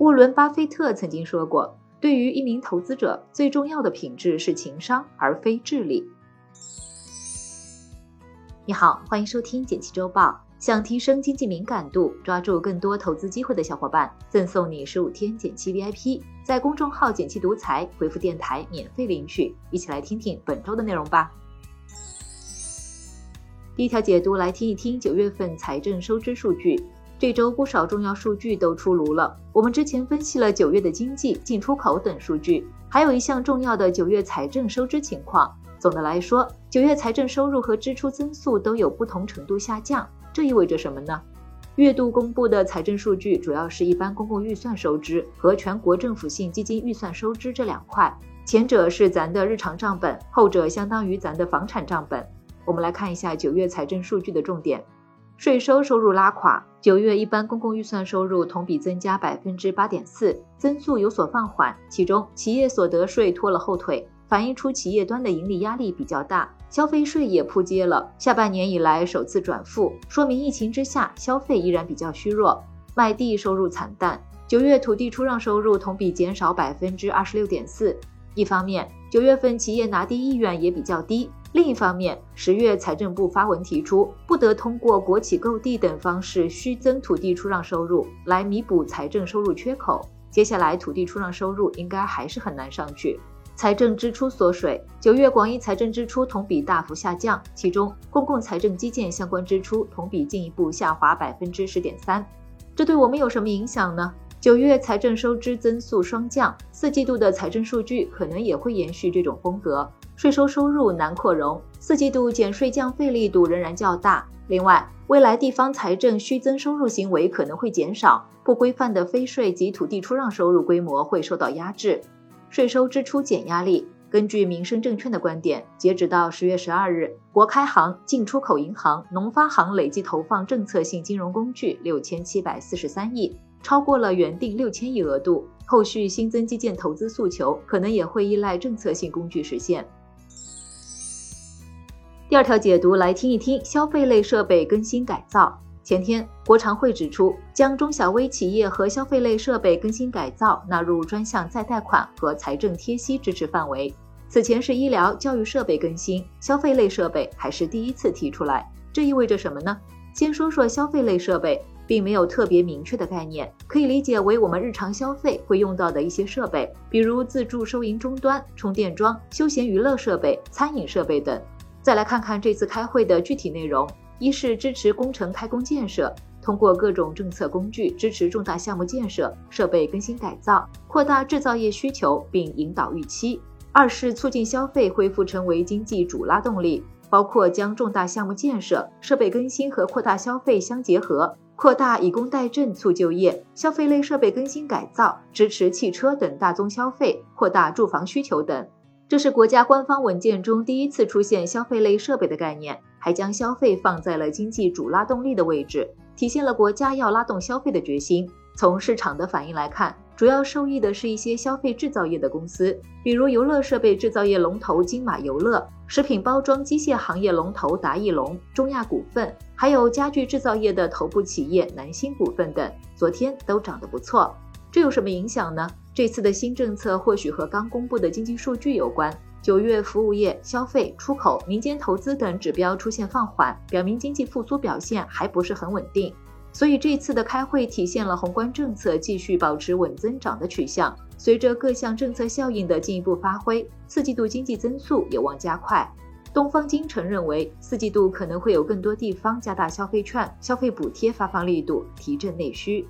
沃伦·巴菲特曾经说过：“对于一名投资者，最重要的品质是情商，而非智力。”你好，欢迎收听《简七周报》。想提升经济敏感度，抓住更多投资机会的小伙伴，赠送你十五天简七 VIP，在公众号“简七独裁回复“电台”免费领取。一起来听听本周的内容吧。第一条解读，来听一听九月份财政收支数据。这周不少重要数据都出炉了。我们之前分析了九月的经济、进出口等数据，还有一项重要的九月财政收支情况。总的来说，九月财政收入和支出增速都有不同程度下降。这意味着什么呢？月度公布的财政数据主要是一般公共预算收支和全国政府性基金预算收支这两块，前者是咱的日常账本，后者相当于咱的房产账本。我们来看一下九月财政数据的重点。税收收入拉垮，九月一般公共预算收入同比增加百分之八点四，增速有所放缓。其中，企业所得税拖了后腿，反映出企业端的盈利压力比较大。消费税也扑街了，下半年以来首次转负，说明疫情之下消费依然比较虚弱。卖地收入惨淡，九月土地出让收入同比减少百分之二十六点四。一方面，九月份企业拿地意愿也比较低。另一方面，十月财政部发文提出，不得通过国企购地等方式虚增土地出让收入来弥补财政收入缺口。接下来，土地出让收入应该还是很难上去。财政支出缩水，九月广义财政支出同比大幅下降，其中公共财政基建相关支出同比进一步下滑百分之十点三。这对我们有什么影响呢？九月财政收支增速双降，四季度的财政数据可能也会延续这种风格。税收收入难扩容，四季度减税降费力度仍然较大。另外，未来地方财政虚增收入行为可能会减少，不规范的非税及土地出让收入规模会受到压制，税收支出减压力。根据民生证券的观点，截止到十月十二日，国开行、进出口银行、农发行累计投放政策性金融工具六千七百四十三亿，超过了原定六千亿额度。后续新增基建投资诉求可能也会依赖政策性工具实现。第二条解读来听一听消费类设备更新改造。前天，国常会指出，将中小微企业和消费类设备更新改造纳入专项再贷款和财政贴息支持范围。此前是医疗、教育设备更新，消费类设备还是第一次提出来。这意味着什么呢？先说说消费类设备，并没有特别明确的概念，可以理解为我们日常消费会用到的一些设备，比如自助收银终端、充电桩、休闲娱乐设备、餐饮设备等。再来看看这次开会的具体内容：一是支持工程开工建设，通过各种政策工具支持重大项目建设、设备更新改造，扩大制造业需求并引导预期；二是促进消费恢复成为经济主拉动力，包括将重大项目建设、设备更新和扩大消费相结合，扩大以工代赈促就业，消费类设备更新改造支持汽车等大宗消费，扩大住房需求等。这是国家官方文件中第一次出现消费类设备的概念，还将消费放在了经济主拉动力的位置，体现了国家要拉动消费的决心。从市场的反应来看，主要受益的是一些消费制造业的公司，比如游乐设备制造业龙头金马游乐、食品包装机械行业龙头达翼龙、中亚股份，还有家具制造业的头部企业南星股份等，昨天都涨得不错。这有什么影响呢？这次的新政策或许和刚公布的经济数据有关。九月服务业、消费、出口、民间投资等指标出现放缓，表明经济复苏表现还不是很稳定。所以这次的开会体现了宏观政策继续保持稳增长的取向。随着各项政策效应的进一步发挥，四季度经济增速有望加快。东方金城认为，四季度可能会有更多地方加大消费券、消费补贴发放力度，提振内需。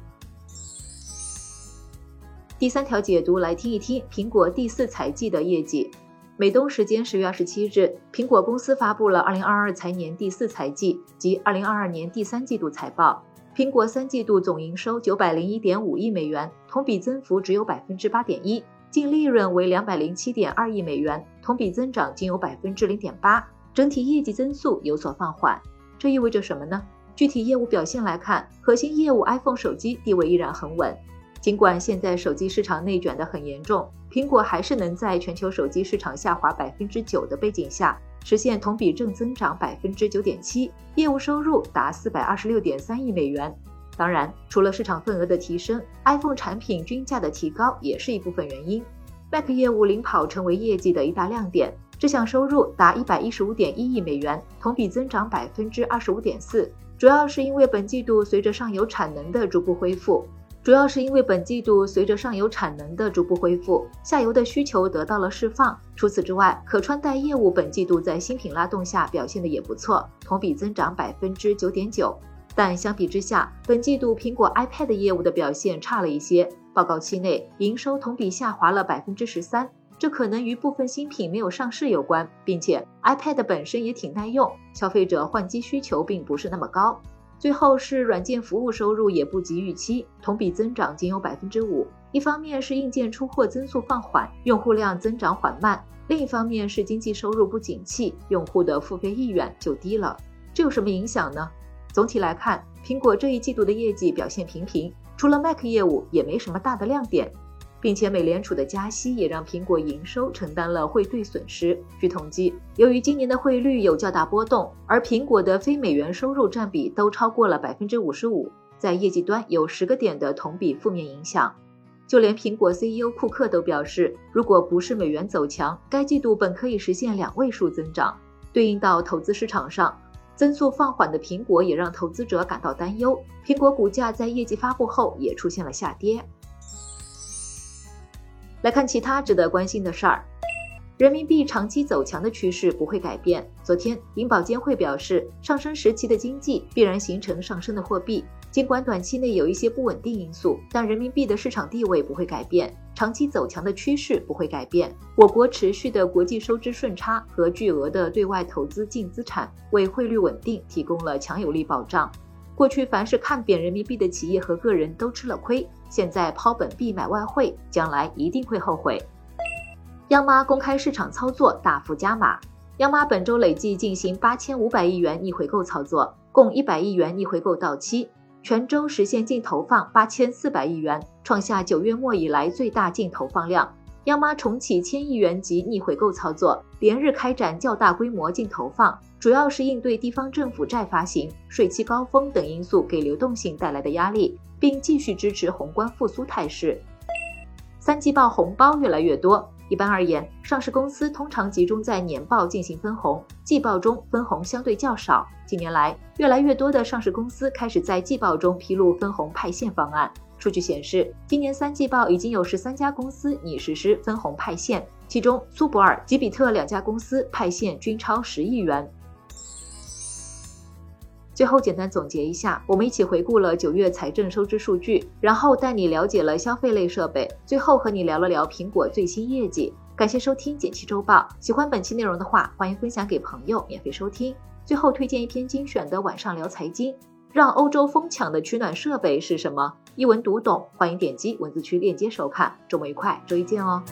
第三条解读来听一听苹果第四财季的业绩。美东时间十月二十七日，苹果公司发布了二零二二财年第四财季及二零二二年第三季度财报。苹果三季度总营收九百零一点五亿美元，同比增幅只有百分之八点一；净利润为两百零七点二亿美元，同比增长仅有百分之零点八。整体业绩增速有所放缓，这意味着什么呢？具体业务表现来看，核心业务 iPhone 手机地位依然很稳。尽管现在手机市场内卷得很严重，苹果还是能在全球手机市场下滑百分之九的背景下，实现同比正增长百分之九点七，业务收入达四百二十六点三亿美元。当然，除了市场份额的提升，iPhone 产品均价的提高也是一部分原因。Mac 业务领跑成为业绩的一大亮点，这项收入达一百一十五点一亿美元，同比增长百分之二十五点四，主要是因为本季度随着上游产能的逐步恢复。主要是因为本季度随着上游产能的逐步恢复，下游的需求得到了释放。除此之外，可穿戴业务本季度在新品拉动下表现的也不错，同比增长百分之九点九。但相比之下，本季度苹果 iPad 业务的表现差了一些，报告期内营收同比下滑了百分之十三，这可能与部分新品没有上市有关，并且 iPad 本身也挺耐用，消费者换机需求并不是那么高。最后是软件服务收入也不及预期，同比增长仅有百分之五。一方面是硬件出货增速放缓，用户量增长缓慢；另一方面是经济收入不景气，用户的付费意愿就低了。这有什么影响呢？总体来看，苹果这一季度的业绩表现平平，除了 Mac 业务也没什么大的亮点。并且美联储的加息也让苹果营收承担了汇兑损失。据统计，由于今年的汇率有较大波动，而苹果的非美元收入占比都超过了百分之五十五，在业绩端有十个点的同比负面影响。就连苹果 CEO 库克都表示，如果不是美元走强，该季度本可以实现两位数增长。对应到投资市场上，增速放缓的苹果也让投资者感到担忧。苹果股价在业绩发布后也出现了下跌。来看其他值得关心的事儿，人民币长期走强的趋势不会改变。昨天，银保监会表示，上升时期的经济必然形成上升的货币。尽管短期内有一些不稳定因素，但人民币的市场地位不会改变，长期走强的趋势不会改变。我国持续的国际收支顺差和巨额的对外投资净资产，为汇率稳定提供了强有力保障。过去凡是看贬人民币的企业和个人都吃了亏，现在抛本币买外汇，将来一定会后悔。央妈公开市场操作大幅加码，央妈本周累计进行八千五百亿元逆回购操作，共一百亿元逆回购到期，全周实现净投放八千四百亿元，创下九月末以来最大净投放量。央妈重启千亿元级逆回购操作，连日开展较大规模净投放，主要是应对地方政府债发行、税期高峰等因素给流动性带来的压力，并继续支持宏观复苏态势。三季报红包越来越多。一般而言，上市公司通常集中在年报进行分红，季报中分红相对较少。近年来，越来越多的上市公司开始在季报中披露分红派现方案。数据显示，今年三季报已经有十三家公司拟实施分红派现，其中苏泊尔、吉比特两家公司派现均超十亿元。最后简单总结一下，我们一起回顾了九月财政收支数据，然后带你了解了消费类设备，最后和你聊了聊苹果最新业绩。感谢收听简七周报，喜欢本期内容的话，欢迎分享给朋友免费收听。最后推荐一篇精选的晚上聊财经。让欧洲疯抢的取暖设备是什么？一文读懂，欢迎点击文字区链接收看。周末愉快，周一见哦。